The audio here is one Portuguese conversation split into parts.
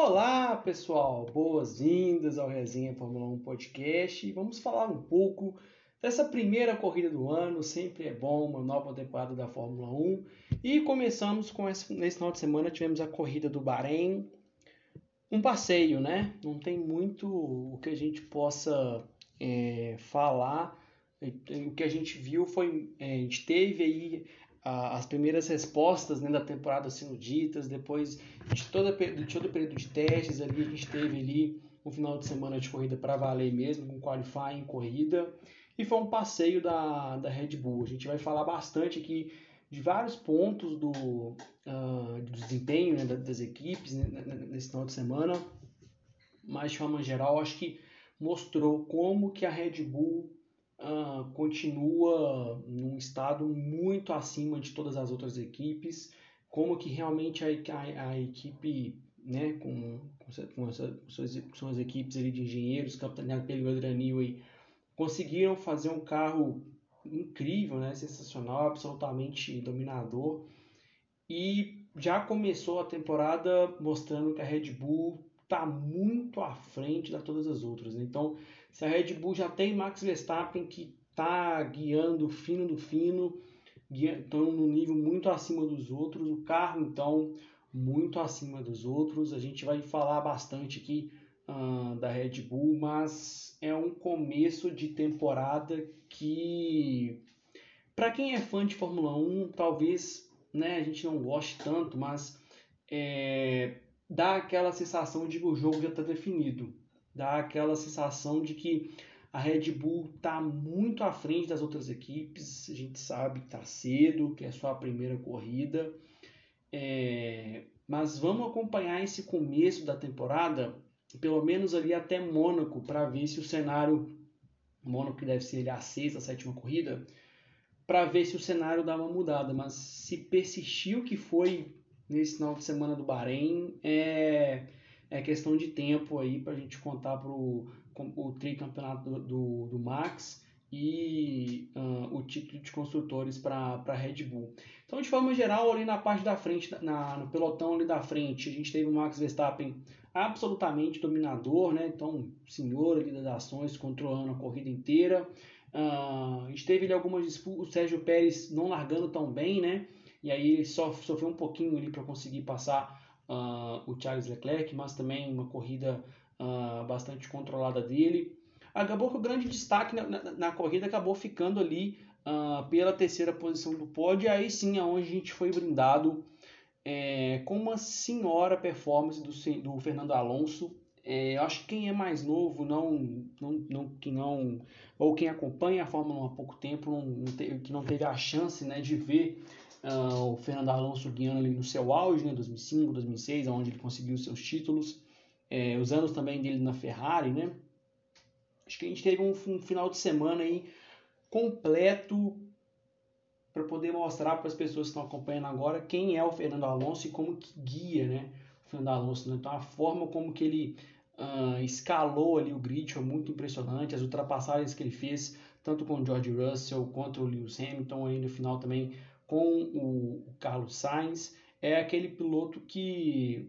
Olá, pessoal! Boas-vindas ao Resenha Fórmula 1 Podcast. Vamos falar um pouco dessa primeira corrida do ano. Sempre é bom uma nova temporada da Fórmula 1. E começamos com esse, nesse final de semana tivemos a corrida do Bahrein. Um passeio, né? Não tem muito o que a gente possa é, falar. O que a gente viu foi. É, a gente teve aí as primeiras respostas né, da temporada sendo ditas, depois de, toda, de todo o período de testes ali, a gente teve ali um final de semana de corrida para valer mesmo, com qualifying, corrida, e foi um passeio da, da Red Bull. A gente vai falar bastante aqui de vários pontos do, uh, do desempenho né, das equipes né, nesse final de semana, mas de forma geral, acho que mostrou como que a Red Bull uh, continua num estado muito acima de todas as outras equipes, como que realmente a, a, a equipe, né, com, com, essa, com suas equipes ali de engenheiros, capitaneado pelo Adrian Newey, conseguiram fazer um carro incrível, né, sensacional, absolutamente dominador, e já começou a temporada mostrando que a Red Bull está muito à frente de todas as outras. Né? Então, se a Red Bull já tem Max Verstappen que está guiando fino do fino, estão no nível muito acima dos outros, o carro então muito acima dos outros. A gente vai falar bastante aqui uh, da Red Bull, mas é um começo de temporada que, para quem é fã de Fórmula 1, talvez né, a gente não goste tanto, mas é, dá aquela sensação de que o jogo já está definido. Dá aquela sensação de que a Red Bull está muito à frente das outras equipes. A gente sabe que está cedo, que é só a primeira corrida. É... Mas vamos acompanhar esse começo da temporada, pelo menos ali até Mônaco, para ver se o cenário. Mônaco que deve ser a sexta, a sétima corrida, para ver se o cenário dá uma mudada. Mas se persistir o que foi nesse final de semana do Bahrein é, é questão de tempo aí para a gente contar para o tricampeonato do, do, do Max e uh, o título de construtores para a Red Bull. Então, de forma geral, ali na parte da frente, na, no pelotão ali da frente, a gente teve o Max Verstappen absolutamente dominador, né? Então, senhor ali das ações, controlando a corrida inteira. Uh, a gente teve ali algumas disputas, o Sérgio Pérez não largando tão bem, né? e aí ele só sofreu um pouquinho ali para conseguir passar uh, o Charles Leclerc, mas também uma corrida uh, bastante controlada dele. Acabou que o grande destaque na, na, na corrida acabou ficando ali uh, pela terceira posição do pódio, aí sim é onde a gente foi brindado é, com uma senhora performance do, do Fernando Alonso. É, eu acho que quem é mais novo, não, não, não, que não, ou quem acompanha a Fórmula 1 há pouco tempo, não, não teve, que não teve a chance né, de ver Uh, o Fernando Alonso guiando ali no seu auge, né, 2005, 2006, onde ele conseguiu seus títulos, é, os anos também dele na Ferrari, né? Acho que a gente teve um, um final de semana aí completo para poder mostrar para as pessoas que estão acompanhando agora quem é o Fernando Alonso e como que guia, né? O Fernando Alonso, né? Então a forma como que ele uh, escalou ali o grid foi muito impressionante, as ultrapassagens que ele fez tanto com o George Russell quanto o Lewis Hamilton aí no final também com o Carlos Sainz, é aquele piloto que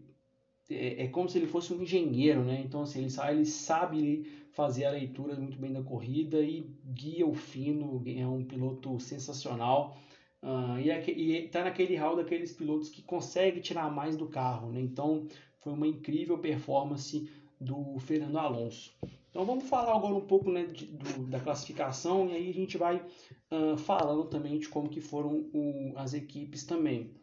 é, é, como se ele fosse um engenheiro, né? Então, assim, ele, ele sabe fazer a leitura muito bem da corrida e guia o fino, é um piloto sensacional. Uh, e está naquele hall daqueles pilotos que consegue tirar mais do carro, né? Então, foi uma incrível performance do Fernando Alonso. Então vamos falar agora um pouco né, de, do, da classificação e aí a gente vai uh, falando também de como que foram o, as equipes também.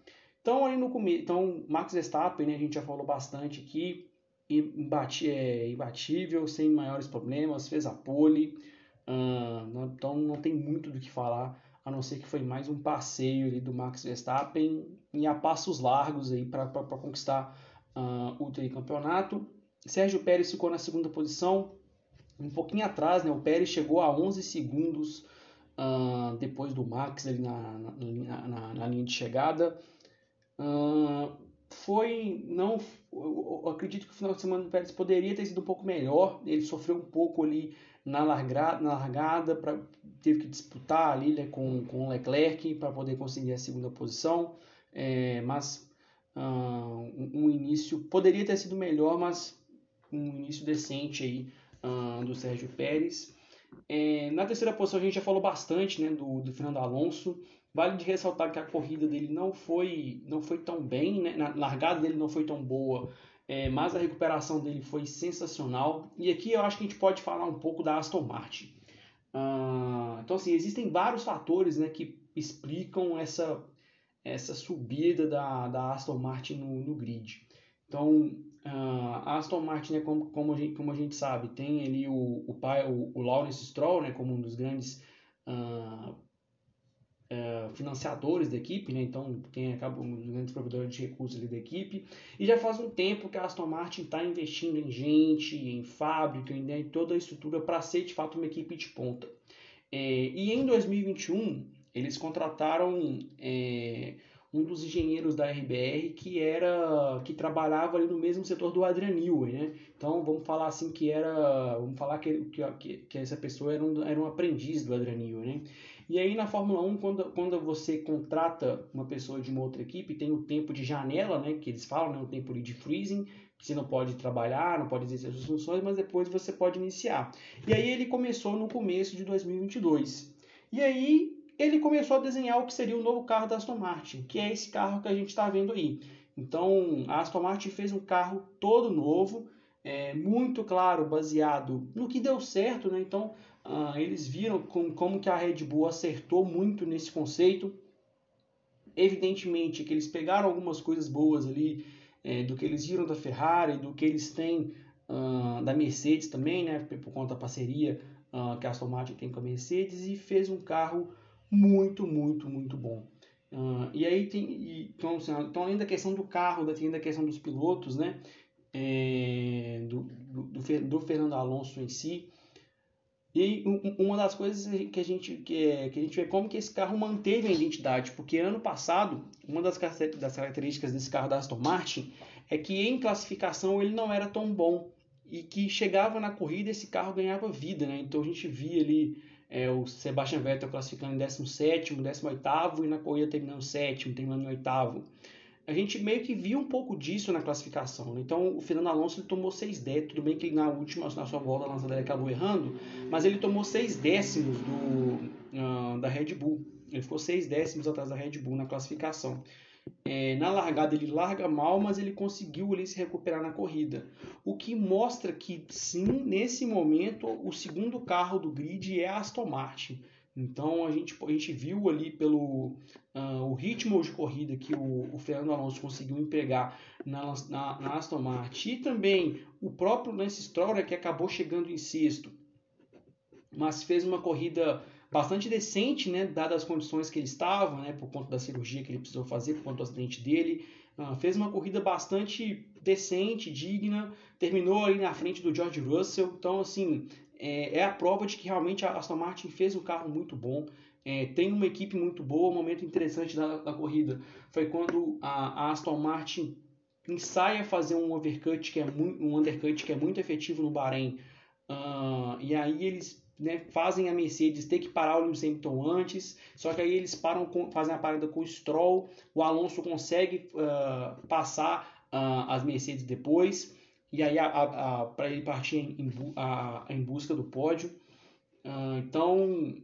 Então ali no começo, então Max Verstappen, né, a gente já falou bastante aqui, imbati, é, imbatível, sem maiores problemas, fez a pole, uh, então não tem muito do que falar, a não ser que foi mais um passeio ali do Max Verstappen e a passos largos aí para conquistar uh, o tricampeonato. Sérgio Pérez ficou na segunda posição, um pouquinho atrás, né? O Pérez chegou a 11 segundos uh, depois do Max ali na, na, na, na linha de chegada. Uh, foi não eu, acredito que o final de semana do Pérez poderia ter sido um pouco melhor ele sofreu um pouco ali na largada, na largada pra, teve que disputar ali né, com, com o Leclerc para poder conseguir a segunda posição é, mas uh, um, um, início poderia ter sido melhor mas um início decente aí uh, do Sérgio Pérez é, na terceira posição a gente já falou bastante né, do, do Fernando Alonso Vale de ressaltar que a corrida dele não foi, não foi tão bem, né? na largada dele não foi tão boa, é, mas a recuperação dele foi sensacional. E aqui eu acho que a gente pode falar um pouco da Aston Martin. Ah, então, assim, existem vários fatores né, que explicam essa, essa subida da, da Aston Martin no, no grid. Então, a Aston Martin, né, como, como, a gente, como a gente sabe, tem ali o, o, pai, o, o Lawrence Stroll né, como um dos grandes uh, é, financiadores da equipe, né? então quem acaba um dos grandes provedores de recursos ali da equipe, e já faz um tempo que a Aston Martin está investindo em gente, em fábrica, em, né, em toda a estrutura para ser de fato uma equipe de ponta. É, e em 2021 eles contrataram é, um dos engenheiros da RBR que era que trabalhava ali no mesmo setor do Adrian Newey, né? Então vamos falar assim que era, vamos falar que, que, que essa pessoa era um, era um aprendiz do Adrian Newey, né? E aí na Fórmula 1, quando, quando você contrata uma pessoa de uma outra equipe, tem o tempo de janela, né, que eles falam, né, o tempo de freezing, que você não pode trabalhar, não pode exercer suas funções, mas depois você pode iniciar. E aí ele começou no começo de 2022. E aí ele começou a desenhar o que seria o novo carro da Aston Martin, que é esse carro que a gente está vendo aí. Então a Aston Martin fez um carro todo novo, é, muito claro, baseado no que deu certo, né? Então Uh, eles viram com, como que a Red Bull acertou muito nesse conceito. Evidentemente que eles pegaram algumas coisas boas ali é, do que eles viram da Ferrari, do que eles têm uh, da Mercedes também, né, por conta da parceria uh, que a Aston Martin tem com a Mercedes e fez um carro muito, muito, muito bom. Uh, e aí tem, e, então, assim, então, além da questão do carro, tem da questão dos pilotos, né, é, do, do, do, Fernando Alonso em si, e uma das coisas que a gente que, é, que a gente vê como que esse carro manteve a identidade, porque ano passado uma das, das características desse carro da Aston Martin é que em classificação ele não era tão bom e que chegava na corrida esse carro ganhava vida, né? Então a gente via ali é, o Sebastian Vettel classificando em 17, 18 e na corrida terminando sétimo, terminando em oitavo a gente meio que viu um pouco disso na classificação. Né? Então, o Fernando Alonso ele tomou 6 décimos. Tudo bem que na última, na sua volta lançada, ele acabou errando, mas ele tomou 6 décimos do, uh, da Red Bull. Ele ficou 6 décimos atrás da Red Bull na classificação. É, na largada ele larga mal, mas ele conseguiu ali se recuperar na corrida. O que mostra que, sim, nesse momento, o segundo carro do grid é a Aston Martin. Então a gente, a gente viu ali pelo uh, o ritmo de corrida que o, o, Fernando Alonso conseguiu empregar na, na, na, Aston Martin e também o próprio Lance Stroll né, que acabou chegando em sexto, mas fez uma corrida bastante decente, né, dadas as condições que ele estava, né, por conta da cirurgia que ele precisou fazer, por conta do acidente dele. Uh, fez uma corrida bastante decente, digna, terminou ali na frente do George Russell. Então, assim, é, é, a prova de que realmente a Aston Martin fez um carro muito bom, é, tem uma equipe muito boa. Um momento interessante da, da corrida foi quando a, a, Aston Martin ensaia fazer um overcut que é muito, um undercut que é muito efetivo no Bahrein. Uh, e aí eles né, fazem a Mercedes ter que parar o Lewis Hamilton antes, só que aí eles param com, fazem a parada com o Stroll, o Alonso consegue uh, passar uh, as Mercedes depois e aí para ele partir em, a, em, busca do pódio. Uh, então,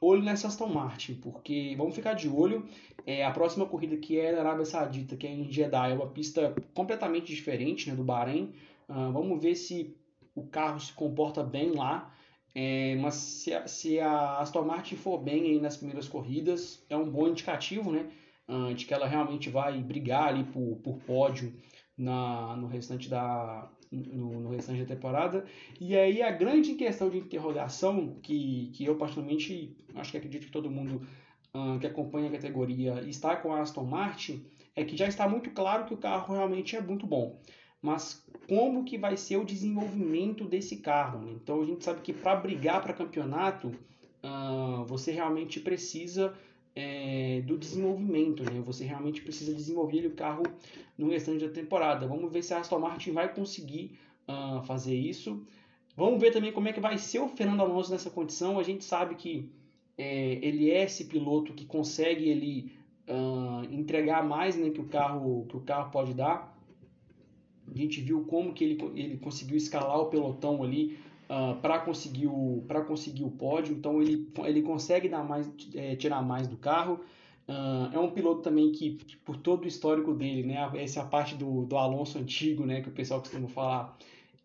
olho nessa Aston Martin, porque vamos ficar de olho. É, a próxima corrida que é na Arábia Saudita, que é em Jeddah, é uma pista completamente diferente né, do Bahrein. Uh, vamos ver se o carro se comporta bem lá. É, mas se a, se a Aston Martin for bem aí nas primeiras corridas, é um bom indicativo né, uh, de que ela realmente vai brigar ali por, por pódio na, no restante da no, no, restante da temporada. E aí a grande questão de interrogação que, que eu particularmente acho que acredito que todo mundo uh, que acompanha a categoria está com a Aston Martin é que já está muito claro que o carro realmente é muito bom. Mas como que vai ser o desenvolvimento desse carro. Né? Então a gente sabe que para brigar para campeonato, uh, você realmente precisa é, do desenvolvimento, né? Você realmente precisa desenvolver o carro no restante da temporada. Vamos ver se a Aston Martin vai conseguir uh, fazer isso. Vamos ver também como é que vai ser o Fernando Alonso nessa condição. A gente sabe que é, ele é esse piloto que consegue ele uh, entregar mais, né, que o carro que o carro pode dar. A gente viu como que ele, ele conseguiu escalar o pelotão ali uh, ah, para conseguir o conseguir o pódio. Então ele, ele consegue dar mais é, tirar mais do carro. Uh, é um piloto também que, por todo o histórico dele, né, essa é a parte do, do Alonso antigo, né, que o pessoal costuma falar,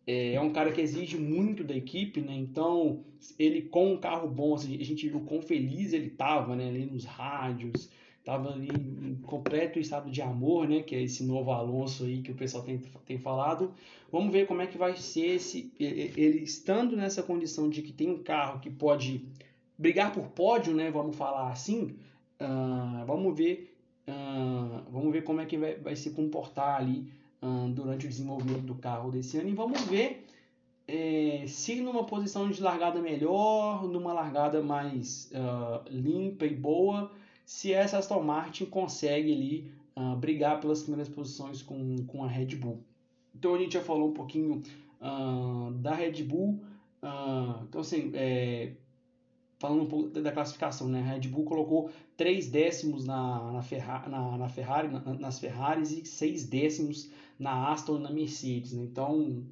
é, é um cara que exige muito da equipe, né, então ele com um carro bom, assim, a gente viu quão feliz ele estava, né, ali nos rádios, estava ali em completo estado de amor, né, que é esse novo Alonso aí que o pessoal tem, tem falado. Vamos ver como é que vai ser esse, ele estando nessa condição de que tem um carro que pode brigar por pódio, né, vamos falar assim, uh, vamos ver uh, vamos ver como é que vai, vai se comportar ali uh, durante o desenvolvimento do carro desse ano e vamos ver é, se numa posição de largada melhor, numa largada mais limpa e boa, se essa Aston Martin consegue ali uh, brigar pelas primeiras posições com, com a Red Bull. Então a gente já falou um pouquinho uh, da Red Bull. Uh, então assim, é, falando um pouco da classificação, né? A Red Bull colocou três décimos na, na, Ferra, na, na Ferrari, na, nas Ferraris e seis décimos na Aston e na Mercedes. Né? Então,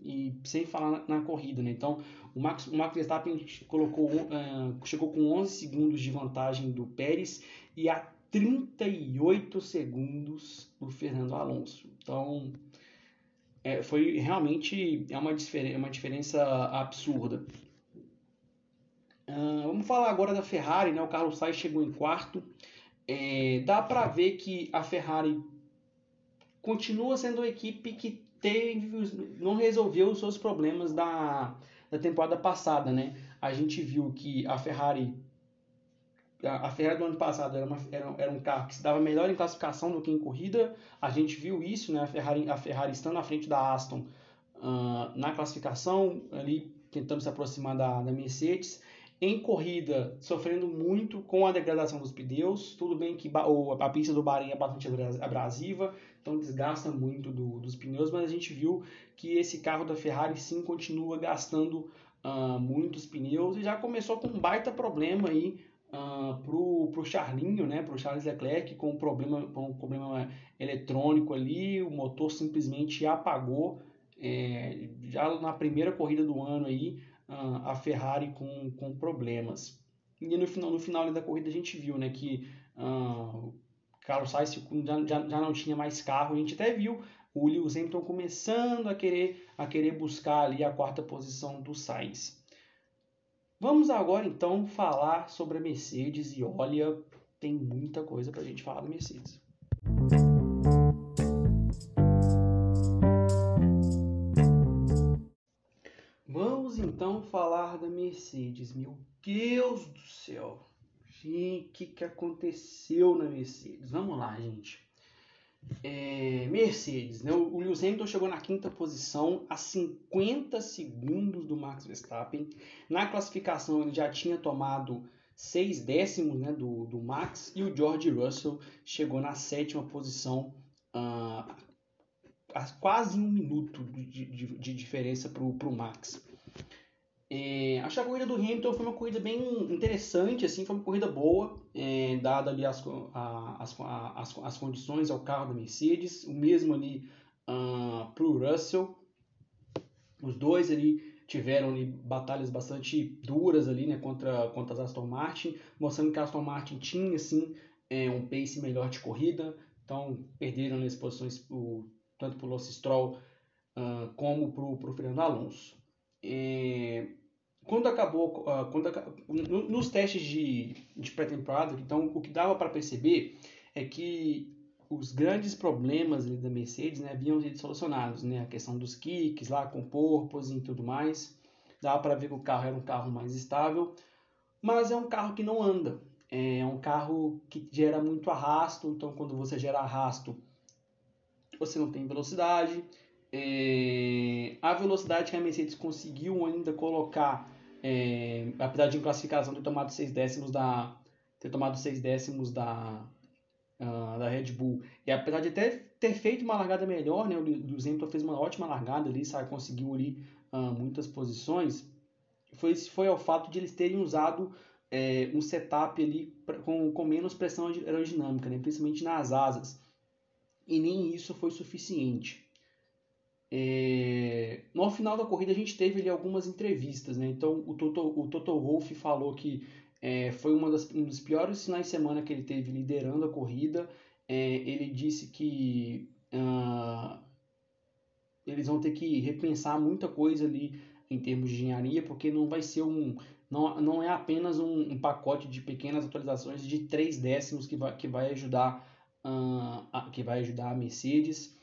e sem falar na, na corrida, né? Então, o Max, o Max Verstappen colocou, uh, chegou com 11 segundos de vantagem do Pérez e a 38 segundos do Fernando Alonso. Então, é, foi realmente é uma, diferença, uma diferença absurda. Uh, vamos falar agora da Ferrari, né? O Carlos Sainz chegou em quarto. É, dá para ver que a Ferrari continua sendo uma equipe que não resolveu os seus problemas da, da temporada passada, né? A gente viu que a Ferrari a Ferrari do ano passado era, uma, era, era, um carro que se dava melhor em classificação do que em corrida. A gente viu isso, né? A Ferrari, a Ferrari estando na frente da Aston uh, na classificação, ali tentando se aproximar da, da Mercedes. Em corrida, sofrendo muito com a degradação dos pneus. Tudo bem que a pista do Bahrein é bastante abrasiva, então desgasta muito do, dos pneus, mas a gente viu que esse carro da Ferrari sim continua gastando uh, muitos pneus e já começou com um baita problema aí uh, pro, pro Charlinho, né, pro Charles Leclerc, com um problema, com um problema eletrônico ali, o motor simplesmente apagou é, já na primeira corrida do ano aí, uh, a Ferrari com, com problemas. E no final, no final da corrida a gente viu né, que uh, Carlos Sainz já, já, já não tinha mais carro. A gente até viu o Lewis Hamilton começando a querer, a querer buscar ali a quarta posição do Sainz. Vamos agora então falar sobre a Mercedes e olha, tem muita coisa para a gente falar da Mercedes. Vamos então falar da Mercedes. Meu Deus do céu! Gente, o que, que aconteceu na Mercedes? Vamos lá, gente. É, Mercedes, né? O Lewis Hamilton chegou na quinta posição a 50 segundos do Max Verstappen. Na classificação ele já tinha tomado seis décimos né, do, do Max e o George Russell chegou na sétima posição uh, a quase um minuto de, de, de diferença para o Max. É, acho que a corrida do Hamilton foi uma corrida bem interessante, assim, foi uma corrida boa, é, dada ali as, a, as, a, as, as, condições ao carro da Mercedes, o mesmo ali uh, ah, para o Russell. Os dois ali tiveram ali batalhas bastante duras ali, né, contra, contra as Aston Martin, mostrando que a Aston Martin tinha, assim, é, um pace melhor de corrida, então perderam as posições o, tanto para o Lance Stroll uh, como para o Fernando Alonso. É, quando acabou, uh, quando, no, nos testes de, de pré-temporada, então o que dava para perceber é que os grandes problemas da Mercedes né, haviam sido solucionados, né, a questão dos kicks lá com porpoise e tudo mais, dava para ver que o carro era um carro mais estável, mas é um carro que não anda, é um carro que gera muito arrasto, então quando você gera arrasto, você não tem velocidade, É, a velocidade que a Mercedes conseguiu ainda colocar, é, apesar de em classificação ter tomado seis décimos da ter tomado seis décimos da uh, da Red Bull e apesar de ter, ter feito uma largada melhor, né, o Lewis Hamilton fez uma ótima largada ali, sabe, conseguiu ali uh, muitas posições, foi foi ao fato de eles terem usado é, um setup ali pra, com, com menos pressão aerodinâmica, né, principalmente nas asas e nem isso foi suficiente. É... No final da corrida a gente teve ali algumas entrevistas, né? Então o Toto, o Toto Wolff falou que é, foi uma das, um dos piores finais de semana que ele teve liderando a corrida. É, ele disse que uh, eles vão ter que repensar muita coisa ali em termos de engenharia, porque não vai ser um. Não, não é apenas um, um pacote de pequenas atualizações de três décimos que vai, que vai ajudar uh, que vai ajudar a Mercedes.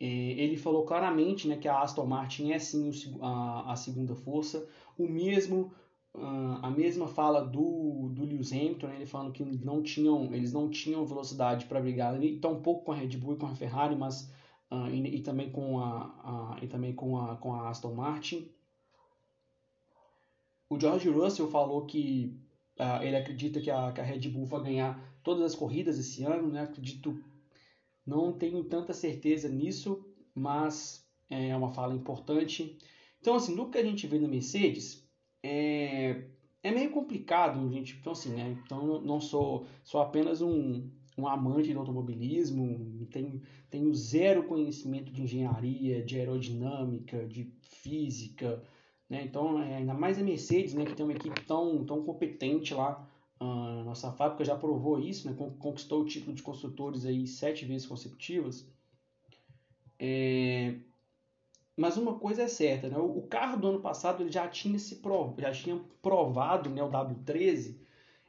Ele falou claramente né, que a Aston Martin é sim a, a segunda força. O mesmo uh, a mesma fala do, do Lewis Hamilton, né, ele falando que não tinham, eles não tinham velocidade para brigar, tão pouco com a Red Bull e com a Ferrari, mas uh, e, e, também com a, a, e também com a, com a Aston Martin. O George Russell falou que uh, ele acredita que a, que a Red Bull vai ganhar todas as corridas esse ano, né? Acredito, não tenho tanta certeza nisso, mas é uma fala importante. Então, assim, do que a gente vê na Mercedes, é, é meio complicado, gente. Então, assim, né? Então, não sou, sou apenas um, um amante do automobilismo, tenho, tenho zero conhecimento de engenharia, de aerodinâmica, de física, né? Então, é, ainda mais a Mercedes, né, que tem uma equipe tão, tão competente lá a nossa fábrica já provou isso, né? conquistou o título de construtores aí sete vezes consecutivas. É... Mas uma coisa é certa, né? o carro do ano passado ele já tinha se já tinha provado, né? o W13,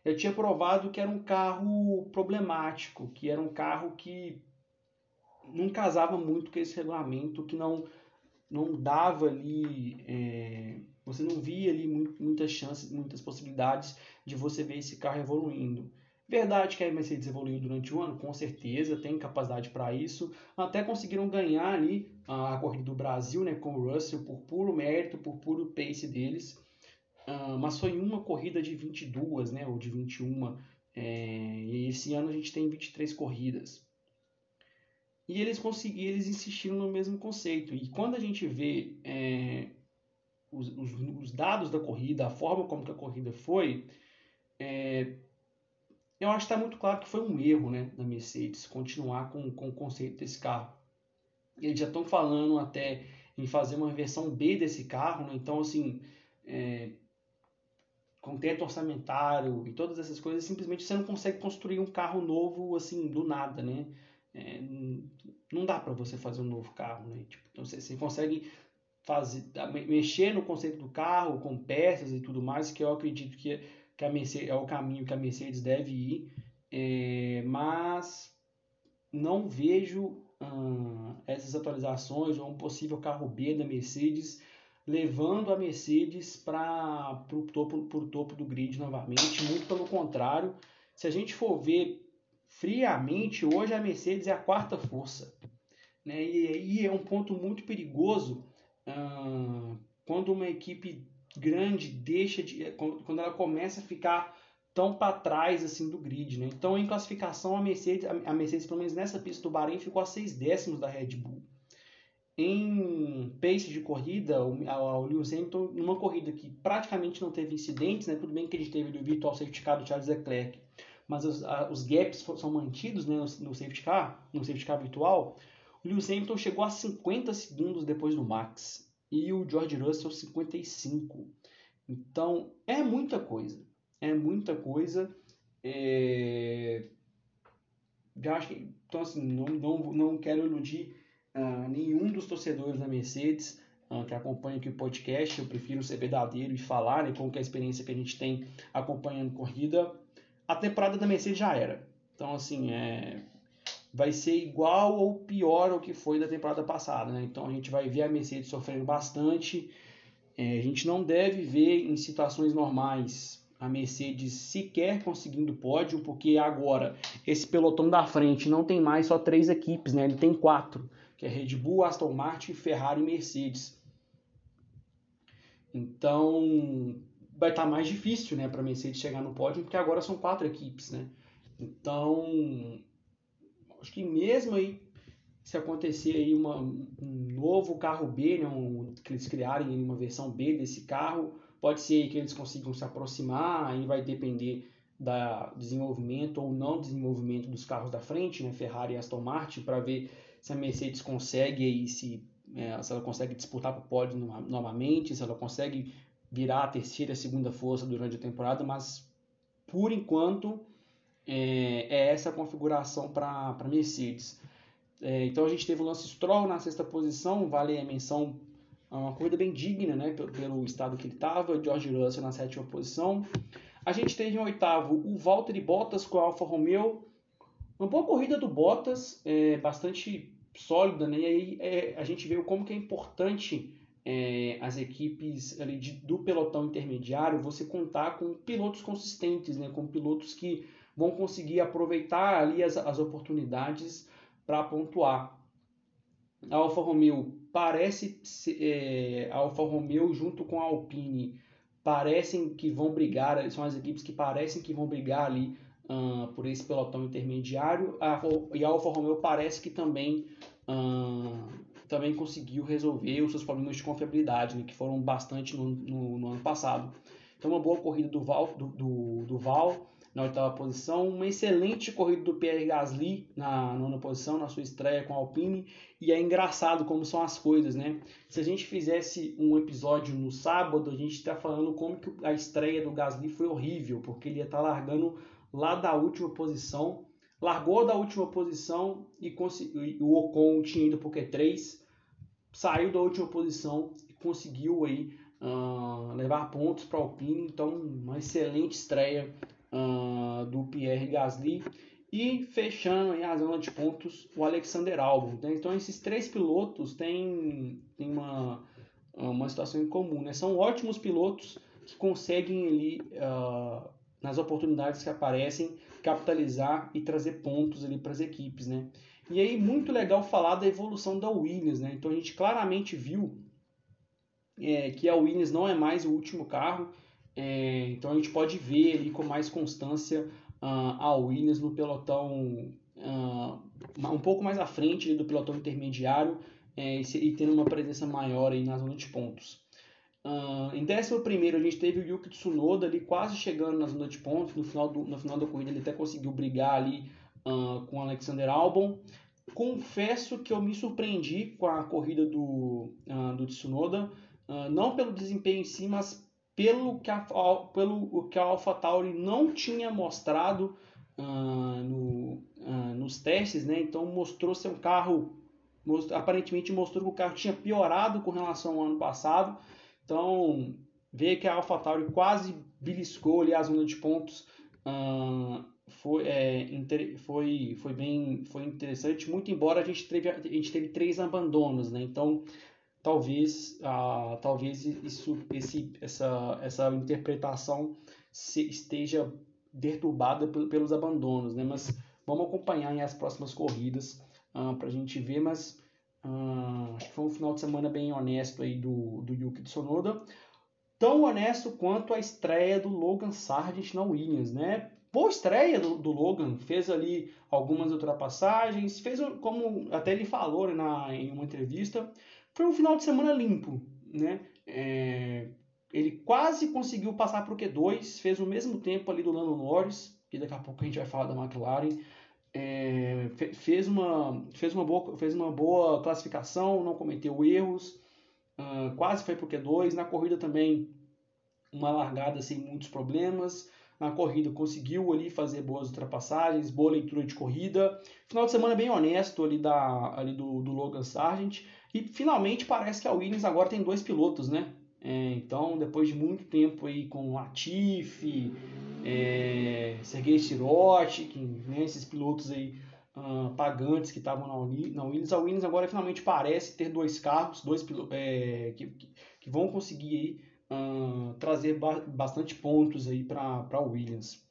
ele tinha provado que era um carro problemático, que era um carro que não casava muito com esse regulamento, que não não dava ali, é, você não via ali muitas chances, muitas possibilidades de você ver esse carro evoluindo. Verdade que a Mercedes evoluiu durante o ano, com certeza, tem capacidade para isso. Até conseguiram ganhar ali a corrida do Brasil né, com o Russell por puro mérito, por puro pace deles. Uh, mas foi uma corrida de 22, né, ou de 21. É, e esse ano a gente tem 23 corridas. E eles conseguiram, eles insistiram no mesmo conceito. E quando a gente vê é, os, os, os, dados da corrida, a forma como que a corrida foi, é, eu acho que está muito claro que foi um erro né, da Mercedes continuar com, com o conceito desse carro. Eles já estão falando até em fazer uma versão B desse carro, né? então assim, é, com teto orçamentário e todas essas coisas, simplesmente você não consegue construir um carro novo assim do nada, né? É, não dá para você fazer um novo carro, né? Tipo, então você, você consegue fazer, mexer no conceito do carro com peças e tudo mais, que eu acredito que, que a Mercedes, é o caminho que a Mercedes deve ir, é, mas não vejo hum, essas atualizações ou um possível carro B da Mercedes levando a Mercedes para o topo, topo do grid novamente, muito pelo contrário, se a gente for ver friamente, hoje a Mercedes é a quarta força. Né? E aí é um ponto muito perigoso quando uma equipe grande deixa de. quando ela começa a ficar tão para trás assim do grid. Né? Então, em classificação, a Mercedes, a Mercedes, pelo menos nessa pista do Bahrein, ficou a seis décimos da Red Bull. Em pace de corrida, o, Lewis Hamilton, numa corrida que praticamente não teve incidentes, né? tudo bem que gente teve do virtual safety car do Charles Leclerc, mas os, a, os gaps são mantidos né, no, no, safety car, no safety car virtual, Lewis Hamilton chegou a 50 segundos depois do Max e o George Russell 55. Então é muita coisa, é muita coisa. É... Já acho que, então assim, não, não, não quero iludir uh, nenhum dos torcedores da Mercedes uh, que acompanham aqui o podcast. Eu prefiro ser verdadeiro e falar né, como que é a experiência que a gente tem acompanhando corrida a temporada da Mercedes já era. Então, assim, é, vai ser igual ou pior ao que foi da temporada passada. Né? Então, a gente vai ver a Mercedes sofrendo bastante. É, a gente não deve ver em situações normais a Mercedes sequer conseguindo pódio, porque agora esse pelotão da frente não tem mais só três equipes, né? ele tem quatro. que é Red Bull, Aston Martin, Ferrari e Mercedes. Então, vai estar tá mais difícil né, para a Mercedes chegar no pódio, porque agora são quatro equipes. Né? Então, acho que mesmo aí, se acontecer aí uma, um novo carro B, né, um, que eles criarem uma versão B desse carro, pode ser que eles consigam se aproximar, aí vai depender da desenvolvimento ou não desenvolvimento dos carros da frente, né, Ferrari e Aston Martin, para ver se a Mercedes consegue aí se, é, se ela consegue disputar para o pódio novamente, se ela consegue virar a terceira, segunda força durante a temporada, mas por enquanto é, é essa configuração para Mercedes. É, então a gente teve o Lance Stroll na sexta posição, vale a menção, uma corrida bem digna né, pelo, pelo estado que ele estava, George Russell na sétima posição. A gente teve em oitavo o Valtteri Bottas com a Alfa Romeo. Uma boa corrida do Bottas, é, bastante sólida, né? E aí é, a gente vê como que é importante é, as equipes ali de, do pelotão intermediário você contar com pilotos consistentes, né? Com pilotos que vão conseguir aproveitar ali as, as oportunidades para pontuar. A Alfa Romeo parece é, a Alfa Romeo junto com a Alpine parecem que vão brigar, são as equipes que parecem que vão brigar ali uh, por esse pelotão intermediário. A, e a Alfa Romeo parece que também, uh, também conseguiu resolver os seus problemas de confiabilidade, né, que foram bastante no, no, no, ano passado. Então, uma boa corrida do Val, do, do, do Val na oitava posição. Uma excelente corrida do Pierre Gasly na nona posição, na sua estreia com a Alpine. E é engraçado como são as coisas, né? Se a gente fizesse um episódio no sábado, a gente está falando como que a estreia do Gasly foi horrível, porque ele ia estar tá largando lá da última posição. Largou da última posição e o Ocon tinha ido o Q3, saiu da última posição e conseguiu aí uh, levar pontos para a Alpine. Então, uma excelente estreia uh, do Pierre Gasly e fechando aí a zona de pontos o Alexander Albon. Né? Então esses três pilotos têm, têm uma, uma situação em comum. Né? São ótimos pilotos que conseguem ali uh, nas oportunidades que aparecem capitalizar e trazer pontos ali para as equipes, né? E aí muito legal falar da evolução da Williams, né? Então a gente claramente viu é, que a Williams não é mais o último carro, é, então a gente pode ver ali com mais constância uh, a Williams no pelotão uh, um pouco mais à frente do pelotão intermediário é, e, tendo uma presença maior aí na zona de pontos. Uh, em 11 a gente teve o Yuki Tsunoda ali quase chegando na zona de pontos. No final, do, no final da corrida ele até conseguiu brigar ali uh, com Alexander Albon. Confesso que eu me surpreendi com a corrida do, uh, do Tsunoda, não pelo desempenho em si, mas pelo que a, pelo que a AlphaTauri não tinha mostrado uh, no, uh, nos testes, né? Então mostrou ser um carro, most, aparentemente mostrou que o carro tinha piorado com relação ao ano passado. Então ver que a AlphaTauri quase beliscou ali a zona de pontos uh, foi, é, foi, foi bem foi interessante, muito embora a gente teve, a gente teve três abandonos, né? Então talvez, ah, talvez isso, esse, essa, essa interpretação se, esteja perturbada pelos abandonos, né? Mas vamos acompanhar as próximas corridas ah, para a gente ver, mas ah, acho que foi um final de semana bem honesto aí do, do Yuki Tsunoda, tão honesto quanto a estreia do Logan Sargent na Williams, né? Boa estreia do, do Logan, fez ali algumas ultrapassagens, fez como até ele falou né, na, em uma entrevista, foi um final de semana limpo, né? É, ele quase conseguiu passar para o Q2, fez o mesmo tempo ali do Lando Norris, que daqui a pouco a gente vai falar da McLaren. É, fez, uma, fez, uma boa, fez uma boa classificação, não cometeu erros, uh, quase foi para o Q2. Na corrida também, uma largada sem muitos problemas. Na corrida conseguiu ali fazer boas ultrapassagens, boa leitura de corrida. Final de semana bem honesto ali, da, ali do, do Logan Sargent. E finalmente parece que a Williams agora tem dois pilotos, né? É, então, depois de muito tempo aí com Latifi, é, Sergei Siroti, né, esses pilotos aí uh, pagantes que estavam na, na, Williams, a Williams agora finalmente parece ter dois carros, dois é, que, que, vão conseguir aí, uh, trazer ba bastante pontos aí para a Williams.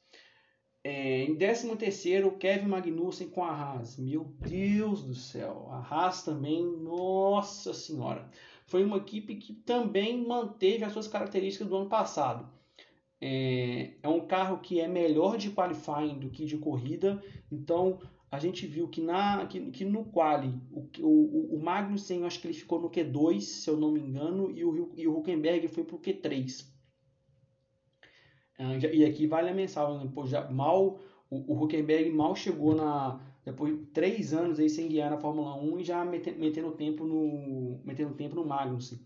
É, em 13 terceiro, Kevin Magnussen com a Haas. Meu Deus do céu. A Haas também, nossa senhora. Foi uma equipe que também manteve as suas características do ano passado. É, é um carro que é melhor de qualifying do que de corrida. Então, a gente viu que, na, que, que no quali, o, o, o Magnussen, acho que ele ficou no Q2, se eu não me engano, e o, e o Huckenberg foi para o Q3. Ah, e aqui vale a mensagem, né? Pô, já, mal, o, o Huckenberg mal chegou na, depois de três anos aí sem guiar na Fórmula 1 e já metendo, metendo tempo no metendo tempo no Magnussen.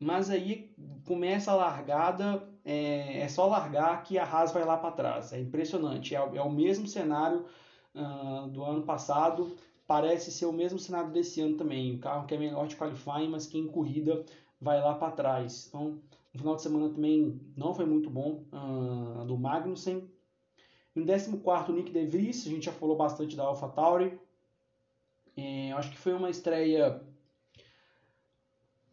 Mas aí começa a largada, é, é, só largar que a Haas vai lá para trás. É impressionante. É, é o mesmo cenário uh, do ano passado, parece ser o mesmo cenário desse ano também. O carro que é melhor de qualifying, mas que em corrida vai lá para trás. Então, no final de semana também não foi muito bom uh, do Magnussen. Em 14, Nick De Vries, a gente já falou bastante da AlphaTauri. É, acho que foi uma estreia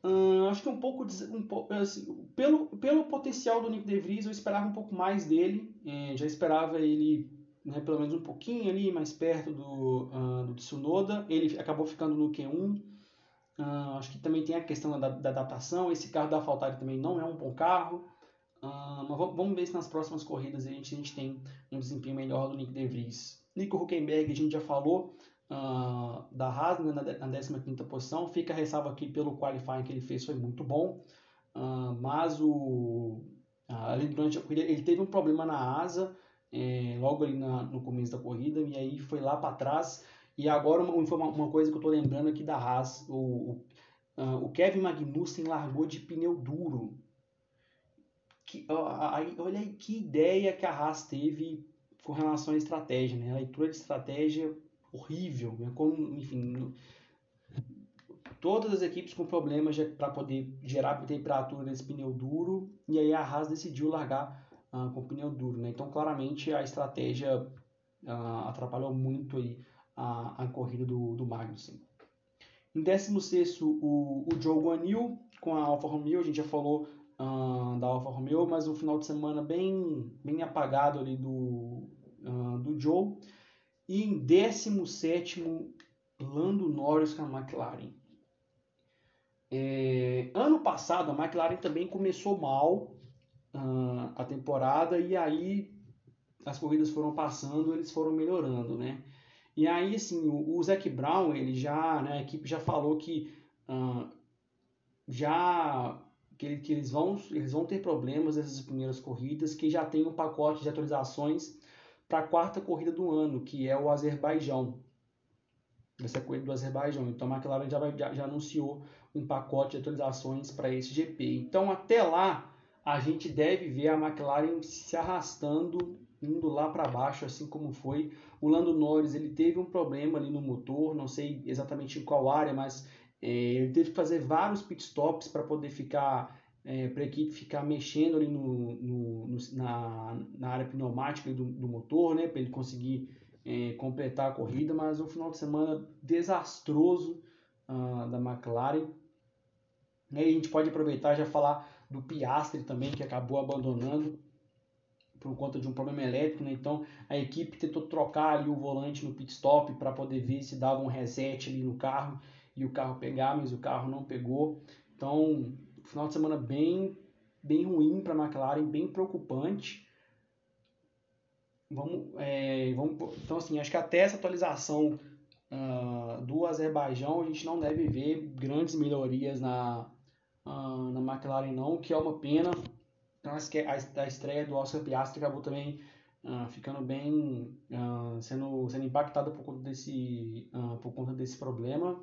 Hum, acho que um pouco, um assim, pelo, pelo potencial do Nick De Vries, eu esperava um pouco mais dele. É, já esperava ele né, pelo menos um pouquinho ali mais perto do, uh, do Tsunoda. Ele acabou ficando no Q1. Uh, acho que também tem a questão da, da, adaptação. Esse carro da AlphaTauri também não é um bom carro. Uh, mas vamos ver se nas próximas corridas a gente, a gente tem um desempenho melhor do Nick De Vries. Nico Huckenberg a gente já falou uh, da Haas né, na, na 15 posição. Fica a ressalva aqui pelo qualifying que ele fez, foi muito bom. Mas o, ali durante a corrida ele teve um problema na asa, é, logo ali na, no começo da corrida, e aí foi lá para trás. E agora uma, uma, coisa que eu estou lembrando aqui da Haas, o, o, uh, o Kevin Magnussen largou de pneu duro. Que, olha aí que ideia que a Haas teve com relação à estratégia, né? A leitura de estratégia horrível, né? Como, enfim, todas as equipes com problemas para poder gerar temperatura nesse pneu duro, e aí a Haas decidiu largar uh, com o pneu duro, né? Então, claramente, a estratégia uh, atrapalhou muito aí a, a corrida do, do Magnussen. Em 16 o, o Joe Guanil com a Alfa Romeo, a gente já falou uh, da Alfa Romeo, mas um final de semana bem, bem apagado ali do, uh, do Joe. E em 17, Lando Norris com a McLaren. É, ano passado, a McLaren também começou mal uh, a temporada e aí as corridas foram passando, eles foram melhorando, né? E aí, assim, o, o Zac Brown, ele já, né, a equipe já falou que uh, já que, que, eles, vão, eles vão ter problemas nessas primeiras corridas, que já tem um pacote de atualizações para a quarta corrida do ano, que é o Azerbaijão. Essa corrida do Azerbaijão. Então a McLaren já, vai, já, já anunciou um pacote de atualizações para esse GP. Então até lá a gente deve ver a McLaren se arrastando, indo lá para baixo, assim como foi. O Lando Norris ele teve um problema ali no motor, não sei exatamente em qual área, mas é, ele teve que fazer vários pitstops para poder ficar é, para a equipe ficar mexendo ali no, no, no, na, na área pneumática do, do motor, né, para ele conseguir é, completar a corrida, mas um final de semana desastroso uh, da McLaren. E aí a gente pode aproveitar já falar do Piastri também, que acabou abandonando por conta de um problema elétrico, né? Então a equipe tentou trocar ali o volante no pit stop para poder ver se dava um reset ali no carro e o carro pegar, mas o carro não pegou. Então final de semana bem, bem ruim para a McLaren, bem preocupante. Vamos, é, vamos, então, assim, acho que até essa atualização uh, do Azerbaijão a gente não deve ver grandes melhorias na, uh, na McLaren, não, que é uma pena. Então, a, estreia do Oscar Piastri acabou também uh, ficando bem, sendo, sendo impactada por conta desse, por conta desse problema.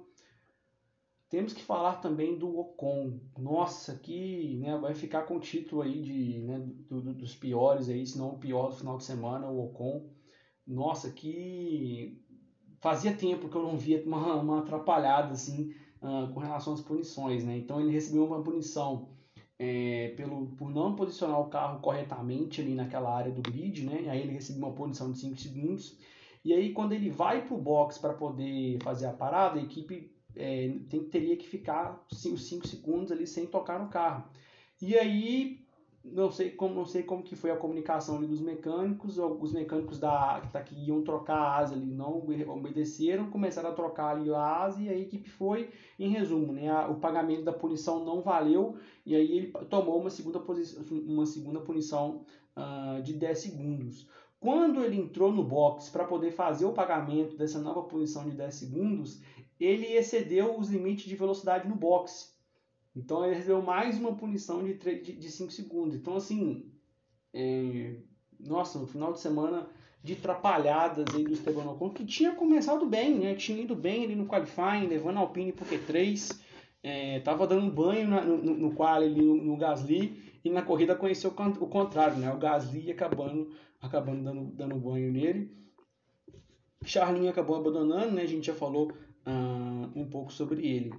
Temos que falar também do Ocon. Nossa, que né, vai ficar com o título aí de, né, do, do, dos piores aí, se não o pior do final de semana, o Ocon. Nossa, que fazia tempo que eu não via uma, uma atrapalhada assim uh, com relação às punições, né? Então ele recebeu uma punição é, pelo, por não posicionar o carro corretamente ali naquela área do grid, né? Aí ele recebeu uma punição de 5 segundos. E aí quando ele vai para o box para poder fazer a parada, a equipe é, tem, teria que ficar os 5 segundos ali sem tocar no carro. E aí não sei como não sei como que foi a comunicação dos mecânicos, os mecânicos da tá, que iam trocar a asa ali não obedeceram, começaram a trocar ali a asa e a equipe foi, em resumo, né, o pagamento da punição não valeu e aí ele tomou uma segunda posição, uma segunda punição uh, de 10 segundos. Quando ele entrou no box para poder fazer o pagamento dessa nova punição de 10 segundos, ele excedeu os limites de velocidade no boxe. Então ele recebeu mais uma punição de, 3, de, de 5 segundos. Então, assim, é, nossa, no final de semana de trapalhadas aí do Esteban Ocon, que tinha começado bem, né? Tinha ido bem ali no qualifying, levando a Alpine pro Q3, é, tava dando banho na, no, no ali no, no, Gasly, e na corrida conheceu o, contrário, né? O Gasly acabando, acabando dando, dando banho nele. Charlinho acabou abandonando, né? A gente já falou uh, um pouco sobre ele.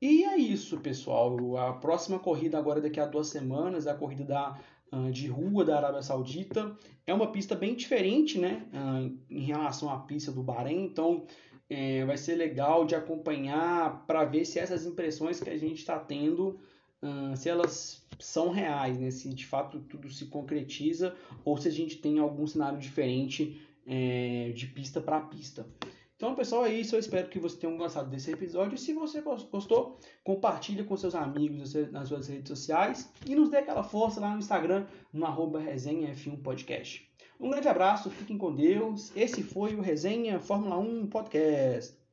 E é isso, pessoal. A próxima corrida agora daqui a duas semanas é a corrida da, uh, de rua da Arábia Saudita. É uma pista bem diferente, né, uh, em relação à pista do Bahrein. Então, é, vai ser legal de acompanhar para ver se essas impressões que a gente está tendo, uh, se elas são reais, né? Se de fato tudo se concretiza ou se a gente tem algum cenário diferente é, de pista para pista. Então, pessoal, é isso. Eu espero que vocês tenham gostado desse episódio. Se você gostou, compartilha com seus amigos nas suas redes sociais e nos dê aquela força lá no Instagram, no arroba resenha F1 Podcast. Um grande abraço, fiquem com Deus. Esse foi o Resenha Fórmula 1 Podcast.